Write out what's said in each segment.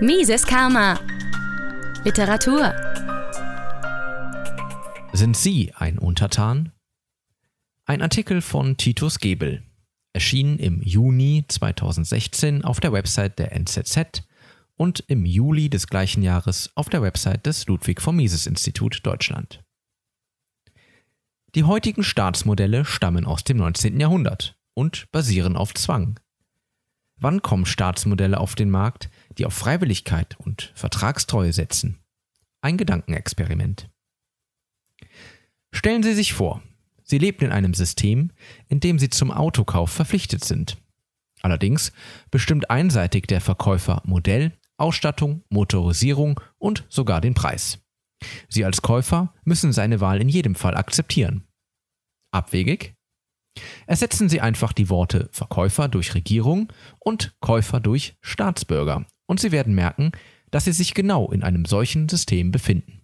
Mises Karma. Literatur. Sind Sie ein Untertan? Ein Artikel von Titus Gebel. Erschien im Juni 2016 auf der Website der NZZ und im Juli des gleichen Jahres auf der Website des Ludwig von Mises Institut Deutschland. Die heutigen Staatsmodelle stammen aus dem 19. Jahrhundert und basieren auf Zwang. Wann kommen Staatsmodelle auf den Markt, die auf Freiwilligkeit und Vertragstreue setzen? Ein Gedankenexperiment. Stellen Sie sich vor, Sie leben in einem System, in dem Sie zum Autokauf verpflichtet sind. Allerdings bestimmt einseitig der Verkäufer Modell, Ausstattung, Motorisierung und sogar den Preis. Sie als Käufer müssen seine Wahl in jedem Fall akzeptieren. Abwegig? Ersetzen Sie einfach die Worte Verkäufer durch Regierung und Käufer durch Staatsbürger und Sie werden merken, dass Sie sich genau in einem solchen System befinden.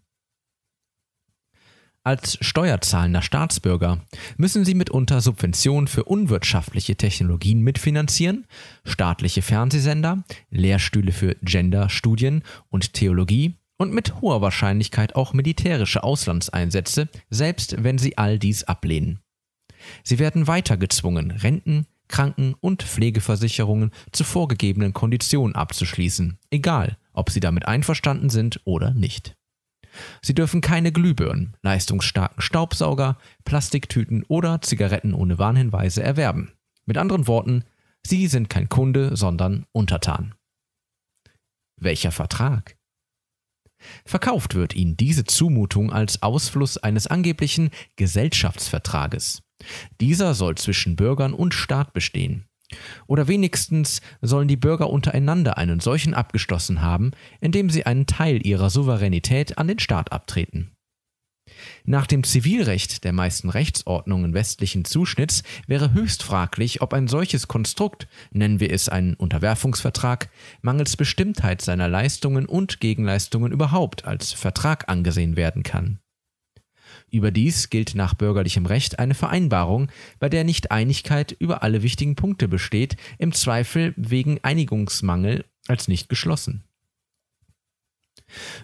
Als steuerzahlender Staatsbürger müssen sie mitunter Subventionen für unwirtschaftliche Technologien mitfinanzieren, staatliche Fernsehsender, Lehrstühle für Genderstudien und Theologie und mit hoher Wahrscheinlichkeit auch militärische Auslandseinsätze, selbst wenn sie all dies ablehnen. Sie werden weiter gezwungen, Renten, Kranken- und Pflegeversicherungen zu vorgegebenen Konditionen abzuschließen, egal ob sie damit einverstanden sind oder nicht. Sie dürfen keine Glühbirnen, leistungsstarken Staubsauger, Plastiktüten oder Zigaretten ohne Warnhinweise erwerben. Mit anderen Worten, Sie sind kein Kunde, sondern Untertan. Welcher Vertrag? Verkauft wird Ihnen diese Zumutung als Ausfluss eines angeblichen Gesellschaftsvertrages. Dieser soll zwischen Bürgern und Staat bestehen. Oder wenigstens sollen die Bürger untereinander einen solchen abgeschlossen haben, indem sie einen Teil ihrer Souveränität an den Staat abtreten. Nach dem Zivilrecht der meisten Rechtsordnungen westlichen Zuschnitts wäre höchst fraglich, ob ein solches Konstrukt, nennen wir es einen Unterwerfungsvertrag, mangels Bestimmtheit seiner Leistungen und Gegenleistungen überhaupt als Vertrag angesehen werden kann. Überdies gilt nach bürgerlichem Recht eine Vereinbarung, bei der nicht Einigkeit über alle wichtigen Punkte besteht, im Zweifel wegen Einigungsmangel als nicht geschlossen.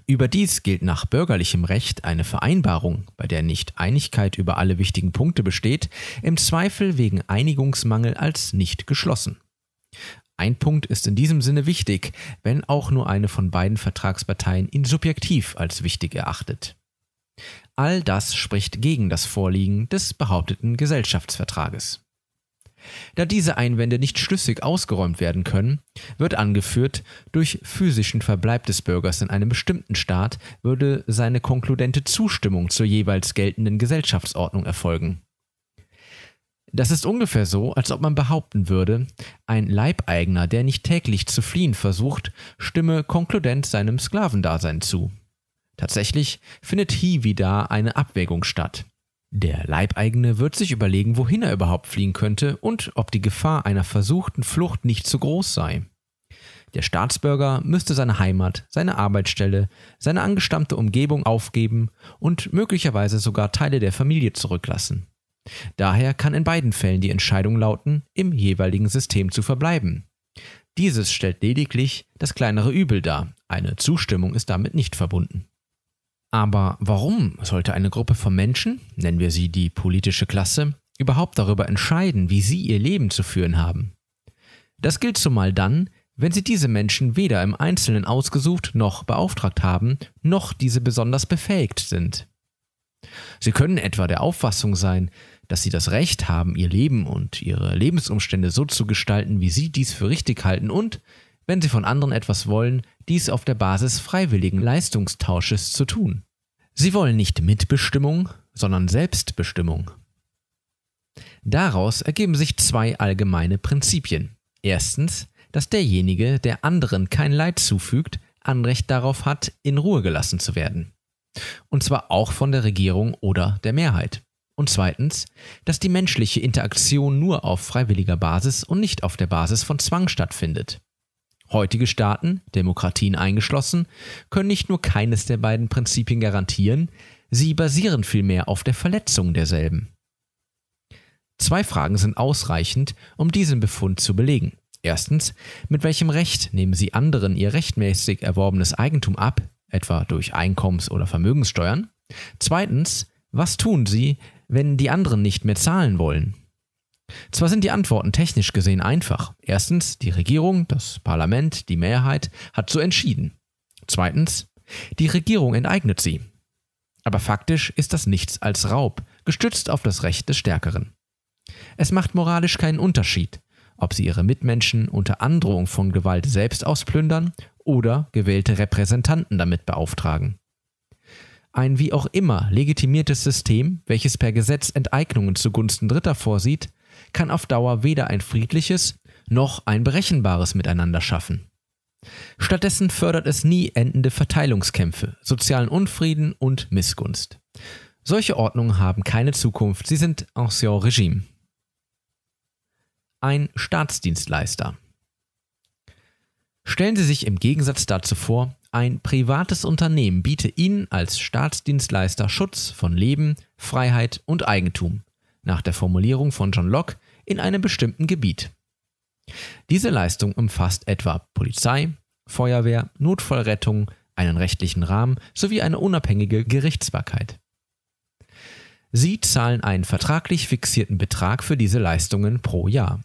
Überdies gilt nach bürgerlichem Recht eine Vereinbarung, bei der nicht Einigkeit über alle wichtigen Punkte besteht, im Zweifel wegen Einigungsmangel als nicht geschlossen. Ein Punkt ist in diesem Sinne wichtig, wenn auch nur eine von beiden Vertragsparteien ihn subjektiv als wichtig erachtet. All das spricht gegen das Vorliegen des behaupteten Gesellschaftsvertrages. Da diese Einwände nicht schlüssig ausgeräumt werden können, wird angeführt, durch physischen Verbleib des Bürgers in einem bestimmten Staat würde seine konkludente Zustimmung zur jeweils geltenden Gesellschaftsordnung erfolgen. Das ist ungefähr so, als ob man behaupten würde, ein Leibeigener, der nicht täglich zu fliehen versucht, stimme konkludent seinem Sklavendasein zu. Tatsächlich findet hier wieder eine Abwägung statt. Der Leibeigene wird sich überlegen, wohin er überhaupt fliehen könnte und ob die Gefahr einer versuchten Flucht nicht zu groß sei. Der Staatsbürger müsste seine Heimat, seine Arbeitsstelle, seine angestammte Umgebung aufgeben und möglicherweise sogar Teile der Familie zurücklassen. Daher kann in beiden Fällen die Entscheidung lauten, im jeweiligen System zu verbleiben. Dieses stellt lediglich das kleinere Übel dar, eine Zustimmung ist damit nicht verbunden. Aber warum sollte eine Gruppe von Menschen, nennen wir sie die politische Klasse, überhaupt darüber entscheiden, wie sie ihr Leben zu führen haben? Das gilt zumal dann, wenn sie diese Menschen weder im Einzelnen ausgesucht noch beauftragt haben, noch diese besonders befähigt sind. Sie können etwa der Auffassung sein, dass sie das Recht haben, ihr Leben und ihre Lebensumstände so zu gestalten, wie sie dies für richtig halten und, wenn sie von anderen etwas wollen, dies auf der Basis freiwilligen Leistungstausches zu tun. Sie wollen nicht Mitbestimmung, sondern Selbstbestimmung. Daraus ergeben sich zwei allgemeine Prinzipien. Erstens, dass derjenige, der anderen kein Leid zufügt, Anrecht darauf hat, in Ruhe gelassen zu werden. Und zwar auch von der Regierung oder der Mehrheit. Und zweitens, dass die menschliche Interaktion nur auf freiwilliger Basis und nicht auf der Basis von Zwang stattfindet. Heutige Staaten, Demokratien eingeschlossen, können nicht nur keines der beiden Prinzipien garantieren, sie basieren vielmehr auf der Verletzung derselben. Zwei Fragen sind ausreichend, um diesen Befund zu belegen. Erstens, mit welchem Recht nehmen Sie anderen ihr rechtmäßig erworbenes Eigentum ab, etwa durch Einkommens- oder Vermögenssteuern? Zweitens, was tun Sie, wenn die anderen nicht mehr zahlen wollen? Zwar sind die Antworten technisch gesehen einfach. Erstens, die Regierung, das Parlament, die Mehrheit hat so entschieden. Zweitens, die Regierung enteignet sie. Aber faktisch ist das nichts als Raub, gestützt auf das Recht des Stärkeren. Es macht moralisch keinen Unterschied, ob sie ihre Mitmenschen unter Androhung von Gewalt selbst ausplündern oder gewählte Repräsentanten damit beauftragen. Ein wie auch immer legitimiertes System, welches per Gesetz Enteignungen zugunsten Dritter vorsieht, kann auf Dauer weder ein friedliches noch ein berechenbares Miteinander schaffen. Stattdessen fördert es nie endende Verteilungskämpfe, sozialen Unfrieden und Missgunst. Solche Ordnungen haben keine Zukunft, sie sind ancien Regime. Ein Staatsdienstleister. Stellen Sie sich im Gegensatz dazu vor, ein privates Unternehmen biete Ihnen als Staatsdienstleister Schutz von Leben, Freiheit und Eigentum, nach der Formulierung von John Locke, in einem bestimmten Gebiet. Diese Leistung umfasst etwa Polizei, Feuerwehr, Notfallrettung, einen rechtlichen Rahmen sowie eine unabhängige Gerichtsbarkeit. Sie zahlen einen vertraglich fixierten Betrag für diese Leistungen pro Jahr.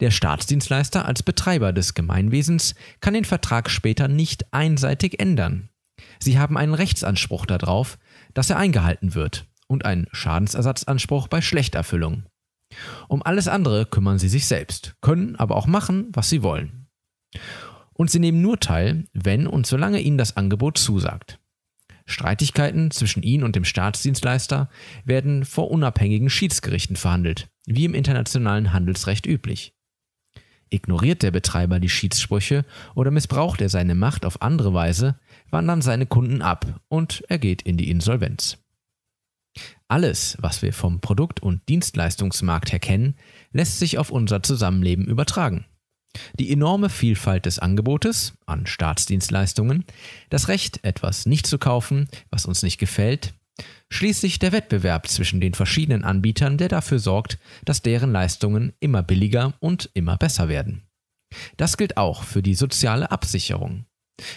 Der Staatsdienstleister als Betreiber des Gemeinwesens kann den Vertrag später nicht einseitig ändern. Sie haben einen Rechtsanspruch darauf, dass er eingehalten wird und einen Schadensersatzanspruch bei Schlechterfüllung. Um alles andere kümmern sie sich selbst, können aber auch machen, was sie wollen. Und sie nehmen nur teil, wenn und solange ihnen das Angebot zusagt. Streitigkeiten zwischen ihnen und dem Staatsdienstleister werden vor unabhängigen Schiedsgerichten verhandelt, wie im internationalen Handelsrecht üblich. Ignoriert der Betreiber die Schiedssprüche oder missbraucht er seine Macht auf andere Weise, wandern seine Kunden ab und er geht in die Insolvenz. Alles, was wir vom Produkt- und Dienstleistungsmarkt her kennen, lässt sich auf unser Zusammenleben übertragen. Die enorme Vielfalt des Angebotes an Staatsdienstleistungen, das Recht, etwas nicht zu kaufen, was uns nicht gefällt, schließlich der Wettbewerb zwischen den verschiedenen Anbietern, der dafür sorgt, dass deren Leistungen immer billiger und immer besser werden. Das gilt auch für die soziale Absicherung.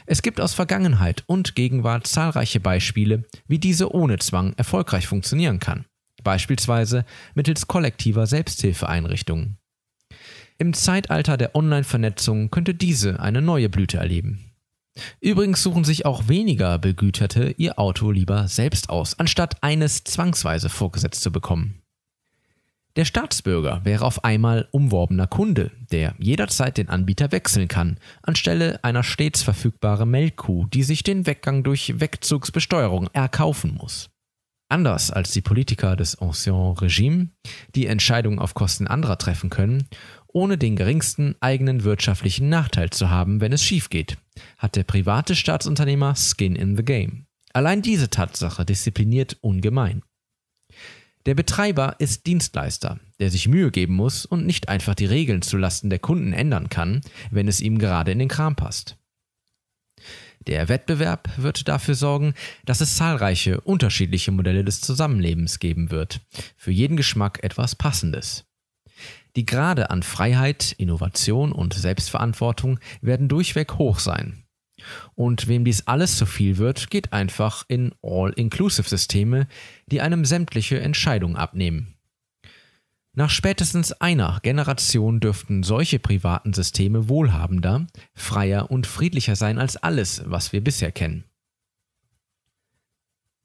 Es gibt aus Vergangenheit und Gegenwart zahlreiche Beispiele, wie diese ohne Zwang erfolgreich funktionieren kann, beispielsweise mittels kollektiver Selbsthilfeeinrichtungen. Im Zeitalter der Online-Vernetzung könnte diese eine neue Blüte erleben. Übrigens suchen sich auch weniger Begüterte ihr Auto lieber selbst aus, anstatt eines zwangsweise vorgesetzt zu bekommen. Der Staatsbürger wäre auf einmal umworbener Kunde, der jederzeit den Anbieter wechseln kann, anstelle einer stets verfügbaren Melkkuh, die sich den Weggang durch Wegzugsbesteuerung erkaufen muss. Anders als die Politiker des Ancien Regime, die Entscheidungen auf Kosten anderer treffen können, ohne den geringsten eigenen wirtschaftlichen Nachteil zu haben, wenn es schief geht, hat der private Staatsunternehmer Skin in the Game. Allein diese Tatsache diszipliniert ungemein. Der Betreiber ist Dienstleister, der sich Mühe geben muss und nicht einfach die Regeln zulasten der Kunden ändern kann, wenn es ihm gerade in den Kram passt. Der Wettbewerb wird dafür sorgen, dass es zahlreiche unterschiedliche Modelle des Zusammenlebens geben wird, für jeden Geschmack etwas Passendes. Die Grade an Freiheit, Innovation und Selbstverantwortung werden durchweg hoch sein, und wem dies alles zu viel wird, geht einfach in All-Inclusive-Systeme, die einem sämtliche Entscheidungen abnehmen. Nach spätestens einer Generation dürften solche privaten Systeme wohlhabender, freier und friedlicher sein als alles, was wir bisher kennen.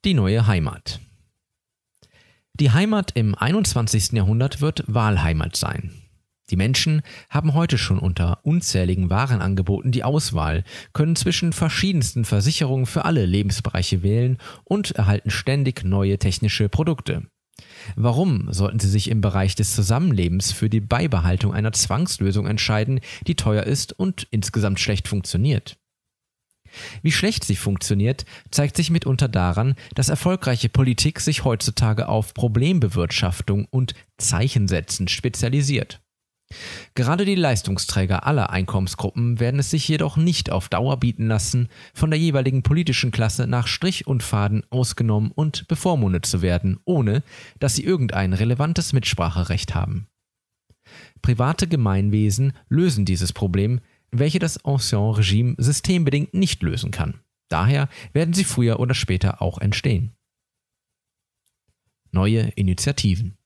Die neue Heimat. Die Heimat im 21. Jahrhundert wird Wahlheimat sein. Die Menschen haben heute schon unter unzähligen Warenangeboten die Auswahl, können zwischen verschiedensten Versicherungen für alle Lebensbereiche wählen und erhalten ständig neue technische Produkte. Warum sollten sie sich im Bereich des Zusammenlebens für die Beibehaltung einer Zwangslösung entscheiden, die teuer ist und insgesamt schlecht funktioniert? Wie schlecht sie funktioniert, zeigt sich mitunter daran, dass erfolgreiche Politik sich heutzutage auf Problembewirtschaftung und Zeichensetzen spezialisiert. Gerade die Leistungsträger aller Einkommensgruppen werden es sich jedoch nicht auf Dauer bieten lassen, von der jeweiligen politischen Klasse nach Strich und Faden ausgenommen und bevormundet zu werden, ohne dass sie irgendein relevantes Mitspracherecht haben. Private Gemeinwesen lösen dieses Problem, welche das Ancien-Regime systembedingt nicht lösen kann. Daher werden sie früher oder später auch entstehen. Neue Initiativen.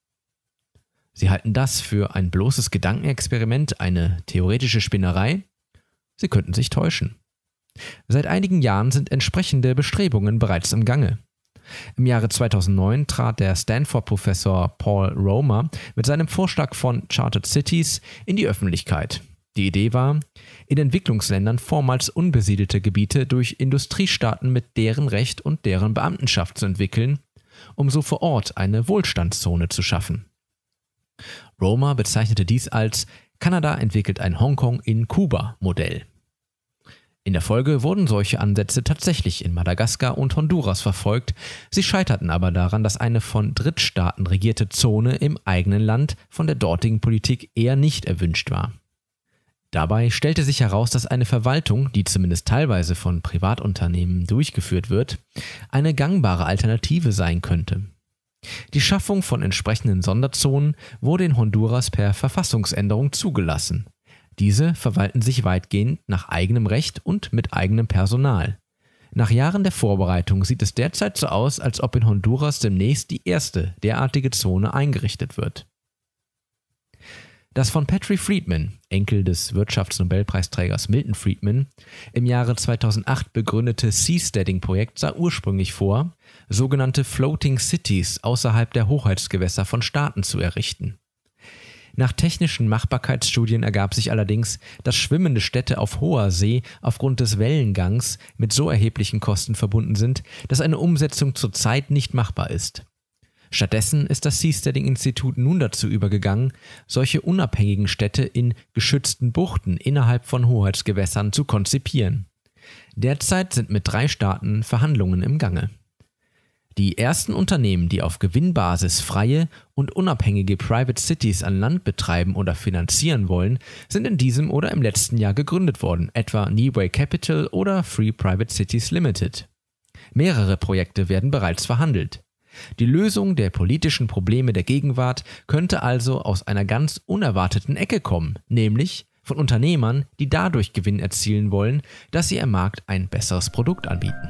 Sie halten das für ein bloßes Gedankenexperiment, eine theoretische Spinnerei? Sie könnten sich täuschen. Seit einigen Jahren sind entsprechende Bestrebungen bereits im Gange. Im Jahre 2009 trat der Stanford-Professor Paul Romer mit seinem Vorschlag von Chartered Cities in die Öffentlichkeit. Die Idee war, in Entwicklungsländern vormals unbesiedelte Gebiete durch Industriestaaten mit deren Recht und deren Beamtenschaft zu entwickeln, um so vor Ort eine Wohlstandszone zu schaffen. Roma bezeichnete dies als Kanada entwickelt ein Hongkong in Kuba Modell. In der Folge wurden solche Ansätze tatsächlich in Madagaskar und Honduras verfolgt, sie scheiterten aber daran, dass eine von Drittstaaten regierte Zone im eigenen Land von der dortigen Politik eher nicht erwünscht war. Dabei stellte sich heraus, dass eine Verwaltung, die zumindest teilweise von Privatunternehmen durchgeführt wird, eine gangbare Alternative sein könnte. Die Schaffung von entsprechenden Sonderzonen wurde in Honduras per Verfassungsänderung zugelassen. Diese verwalten sich weitgehend nach eigenem Recht und mit eigenem Personal. Nach Jahren der Vorbereitung sieht es derzeit so aus, als ob in Honduras demnächst die erste derartige Zone eingerichtet wird. Das von Patrick Friedman, Enkel des Wirtschaftsnobelpreisträgers Milton Friedman, im Jahre 2008 begründete Seasteading-Projekt sah ursprünglich vor, sogenannte Floating Cities außerhalb der Hoheitsgewässer von Staaten zu errichten. Nach technischen Machbarkeitsstudien ergab sich allerdings, dass schwimmende Städte auf hoher See aufgrund des Wellengangs mit so erheblichen Kosten verbunden sind, dass eine Umsetzung zurzeit nicht machbar ist. Stattdessen ist das Seasteading-Institut nun dazu übergegangen, solche unabhängigen Städte in geschützten Buchten innerhalb von Hoheitsgewässern zu konzipieren. Derzeit sind mit drei Staaten Verhandlungen im Gange. Die ersten Unternehmen, die auf Gewinnbasis freie und unabhängige Private Cities an Land betreiben oder finanzieren wollen, sind in diesem oder im letzten Jahr gegründet worden, etwa Neway Capital oder Free Private Cities Limited. Mehrere Projekte werden bereits verhandelt. Die Lösung der politischen Probleme der Gegenwart könnte also aus einer ganz unerwarteten Ecke kommen, nämlich von Unternehmern, die dadurch Gewinn erzielen wollen, dass sie am Markt ein besseres Produkt anbieten.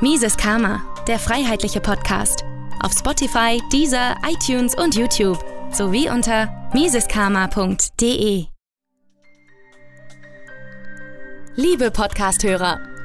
Mises Karma, der freiheitliche Podcast. Auf Spotify, Deezer, iTunes und YouTube sowie unter miseskarma.de. Liebe Podcasthörer,